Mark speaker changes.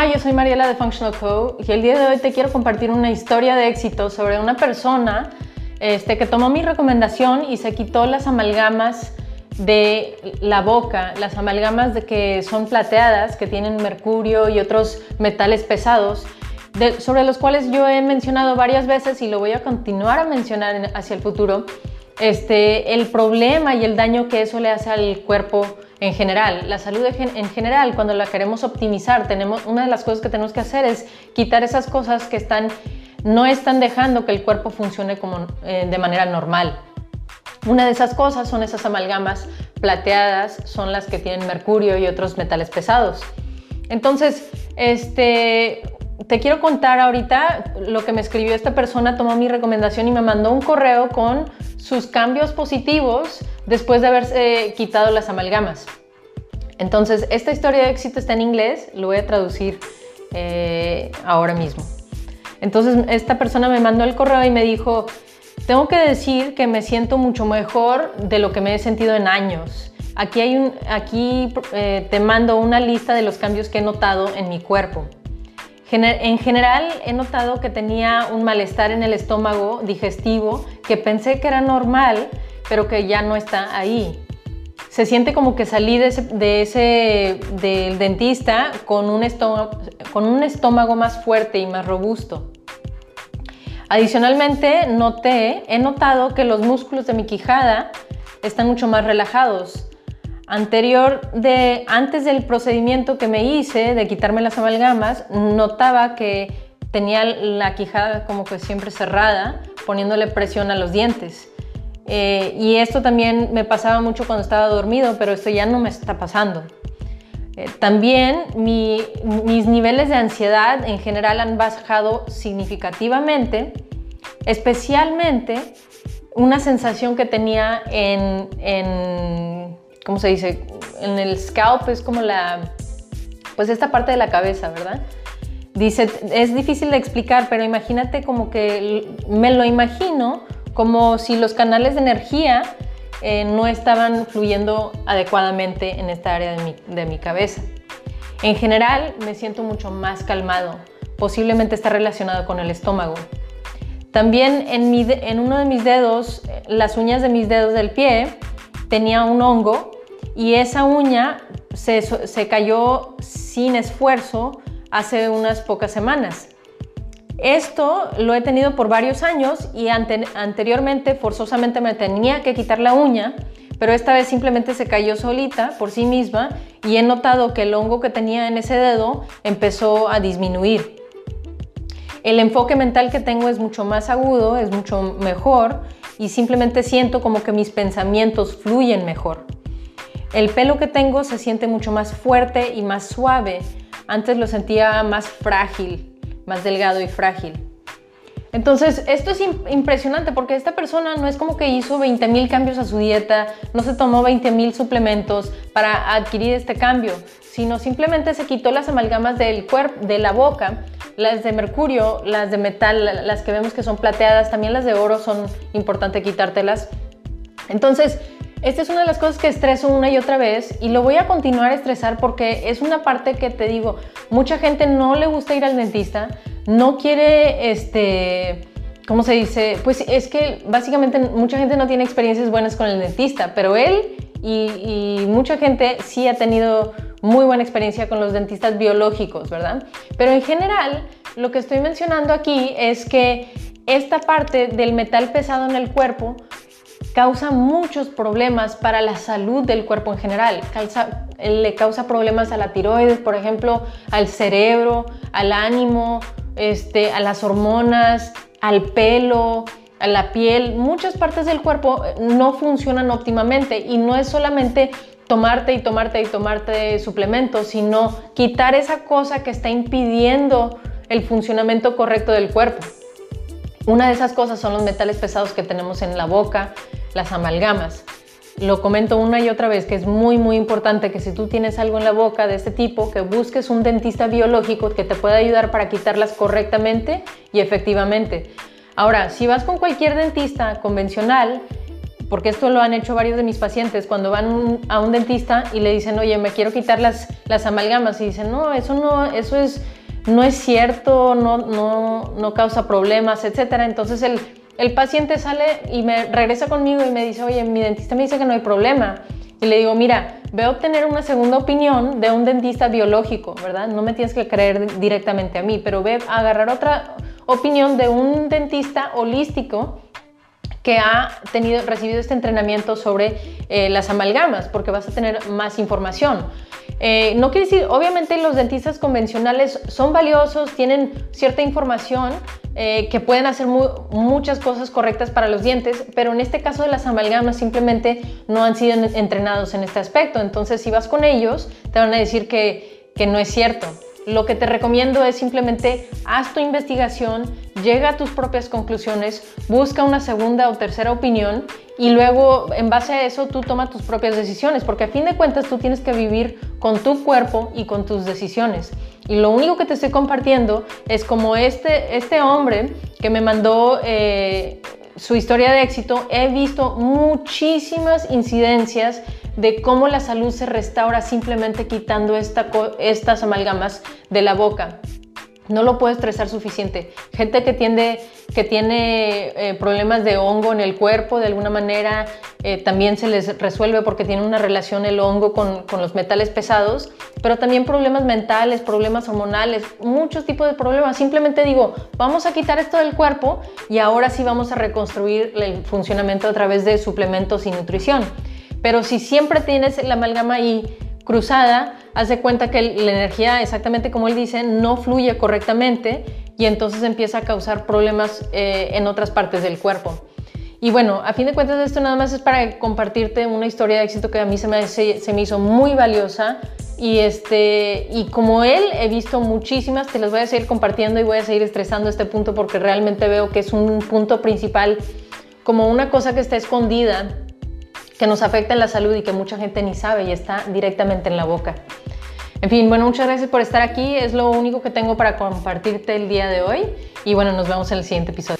Speaker 1: Hola, yo soy Mariela de Functional Co. Y el día de hoy te quiero compartir una historia de éxito sobre una persona este, que tomó mi recomendación y se quitó las amalgamas de la boca, las amalgamas de que son plateadas, que tienen mercurio y otros metales pesados, sobre los cuales yo he mencionado varias veces y lo voy a continuar a mencionar hacia el futuro, este, el problema y el daño que eso le hace al cuerpo en general. La salud en general, cuando la queremos optimizar, tenemos, una de las cosas que tenemos que hacer es quitar esas cosas que están, no están dejando que el cuerpo funcione como, eh, de manera normal. Una de esas cosas son esas amalgamas plateadas, son las que tienen mercurio y otros metales pesados. Entonces, este, te quiero contar ahorita lo que me escribió esta persona, tomó mi recomendación y me mandó un correo con sus cambios positivos después de haberse quitado las amalgamas. Entonces, esta historia de éxito está en inglés, lo voy a traducir eh, ahora mismo. Entonces, esta persona me mandó el correo y me dijo, tengo que decir que me siento mucho mejor de lo que me he sentido en años. Aquí, hay un, aquí eh, te mando una lista de los cambios que he notado en mi cuerpo. En general he notado que tenía un malestar en el estómago digestivo que pensé que era normal, pero que ya no está ahí. Se siente como que salí de ese, del dentista con un, estómago, con un estómago más fuerte y más robusto. Adicionalmente, noté, he notado que los músculos de mi quijada están mucho más relajados anterior de, antes del procedimiento que me hice de quitarme las amalgamas, notaba que tenía la quijada como que siempre cerrada, poniéndole presión a los dientes. Eh, y esto también me pasaba mucho cuando estaba dormido, pero esto ya no me está pasando. Eh, también mis niveles de ansiedad en general han bajado significativamente, especialmente una sensación que tenía en ¿cómo se dice? En el scalp es como la, pues esta parte de la cabeza, ¿verdad? Dice, es difícil de explicar, pero imagínate como que me lo imagino como si los canales de energía eh, no estaban fluyendo adecuadamente en esta área de mi, de mi cabeza. En general me siento mucho más calmado, posiblemente está relacionado con el estómago. También en, mi, en uno de mis dedos, las uñas de mis dedos del pie, tenía un hongo y esa uña se, cayó sin esfuerzo hace unas pocas semanas. Esto lo he tenido por varios años y anteriormente forzosamente me tenía que quitar la uña, pero esta vez simplemente se cayó solita por sí misma y he notado que el hongo que tenía en ese dedo empezó a disminuir. El enfoque mental que tengo es mucho más agudo, es mucho mejor y simplemente siento como que mis pensamientos fluyen mejor. El pelo que tengo se siente mucho más fuerte y más suave. Antes lo sentía más frágil, más delgado y frágil. Entonces, esto es impresionante porque esta persona no es como que hizo 20 mil cambios a su dieta, no se tomó 20 mil suplementos para adquirir este cambio, sino simplemente se quitó las amalgamas del cuerpo, de la boca, las de mercurio, las de metal, las que vemos que son plateadas, también las de oro son importante quitártelas. Entonces, esta es una de las cosas que estreso una y otra vez y lo voy a continuar a estresar porque es una parte que te digo, mucha gente no le gusta ir al dentista, no quiere, este, ¿cómo se dice? Pues es que básicamente mucha gente no tiene experiencias buenas con el dentista, pero él y, y mucha gente sí ha tenido muy buena experiencia con los dentistas biológicos, ¿verdad? Pero en general, lo que estoy mencionando aquí es que esta parte del metal pesado en el cuerpo causa muchos problemas para la salud del cuerpo en general. le causa problemas a la tiroides, por ejemplo, al cerebro, al ánimo, este, a las hormonas, al pelo, a la piel. Muchas partes del cuerpo eh, no funcionan óptimamente y no es solamente tomarte y tomarte y tomarte suplementos, sino quitar esa cosa que está impidiendo el funcionamiento correcto del cuerpo. Una de esas cosas son los metales pesados que tenemos en la boca, las amalgamas. Lo comento una y otra vez que es muy muy importante que si tú tienes algo en la boca de este tipo, que busques un dentista biológico que te pueda ayudar para quitarlas correctamente y efectivamente. Ahora, si vas con cualquier dentista convencional, porque esto lo han hecho varios de mis pacientes cuando van a un dentista y le dicen, oye, me quiero quitar las, las amalgamas y dicen, no, eso no, eso es, no es cierto, no, no, no causa problemas, etcétera. Entonces el, el paciente sale y me regresa conmigo y me dice, oye, mi dentista me dice que no hay problema. Y le digo, mira, ve a obtener una segunda opinión de un dentista biológico, ¿verdad? No me tienes que creer directamente a mí, pero ve a agarrar otra opinión de un dentista holístico que ha tenido, recibido este entrenamiento sobre eh, las amalgamas, porque vas a tener más información. Eh, no quiere decir, obviamente los dentistas convencionales son valiosos, tienen cierta información eh, que pueden hacer muchas cosas correctas para los dientes, pero en este caso de las amalgamas simplemente no han sido entrenados en este aspecto. Entonces, si vas con ellos, te van a decir que, que no es cierto. Lo que te recomiendo es simplemente haz tu investigación, llega a tus propias conclusiones, busca una segunda o tercera opinión y luego en base a eso tú toma tus propias decisiones, porque a fin de cuentas tú tienes que vivir con tu cuerpo y con tus decisiones. Y lo único que te estoy compartiendo es como este, este hombre que me mandó eh, su historia de éxito, he visto muchísimas incidencias de cómo la salud se restaura simplemente quitando estas amalgamas de la boca. No lo puedo estresar suficiente. Gente que, tiene eh, problemas de hongo en el cuerpo, de alguna manera, eh, también se les resuelve porque tiene una relación el hongo con, los metales pesados, pero también problemas mentales, problemas hormonales, muchos tipos de problemas. Simplemente digo, vamos a quitar esto del cuerpo y ahora sí vamos a reconstruir el funcionamiento a través de suplementos y nutrición. Pero si siempre tienes la amalgama ahí cruzada, haz de cuenta que la energía, exactamente como él dice, no fluye correctamente y entonces empieza a causar problemas eh, en otras partes del cuerpo. Y bueno, a fin de cuentas esto nada más es para compartirte una historia de éxito que a mí se me, se, me hizo muy valiosa y, este, y como él he visto muchísimas, te las voy a seguir compartiendo y voy a seguir estresando este punto porque realmente veo que es un punto principal, como una cosa que está escondida que nos afecta en la salud y que mucha gente ni sabe y está directamente en la boca. En fin, bueno, muchas gracias por estar aquí. Es lo único que tengo para compartirte el día de hoy. Y bueno, nos vemos en el siguiente episodio.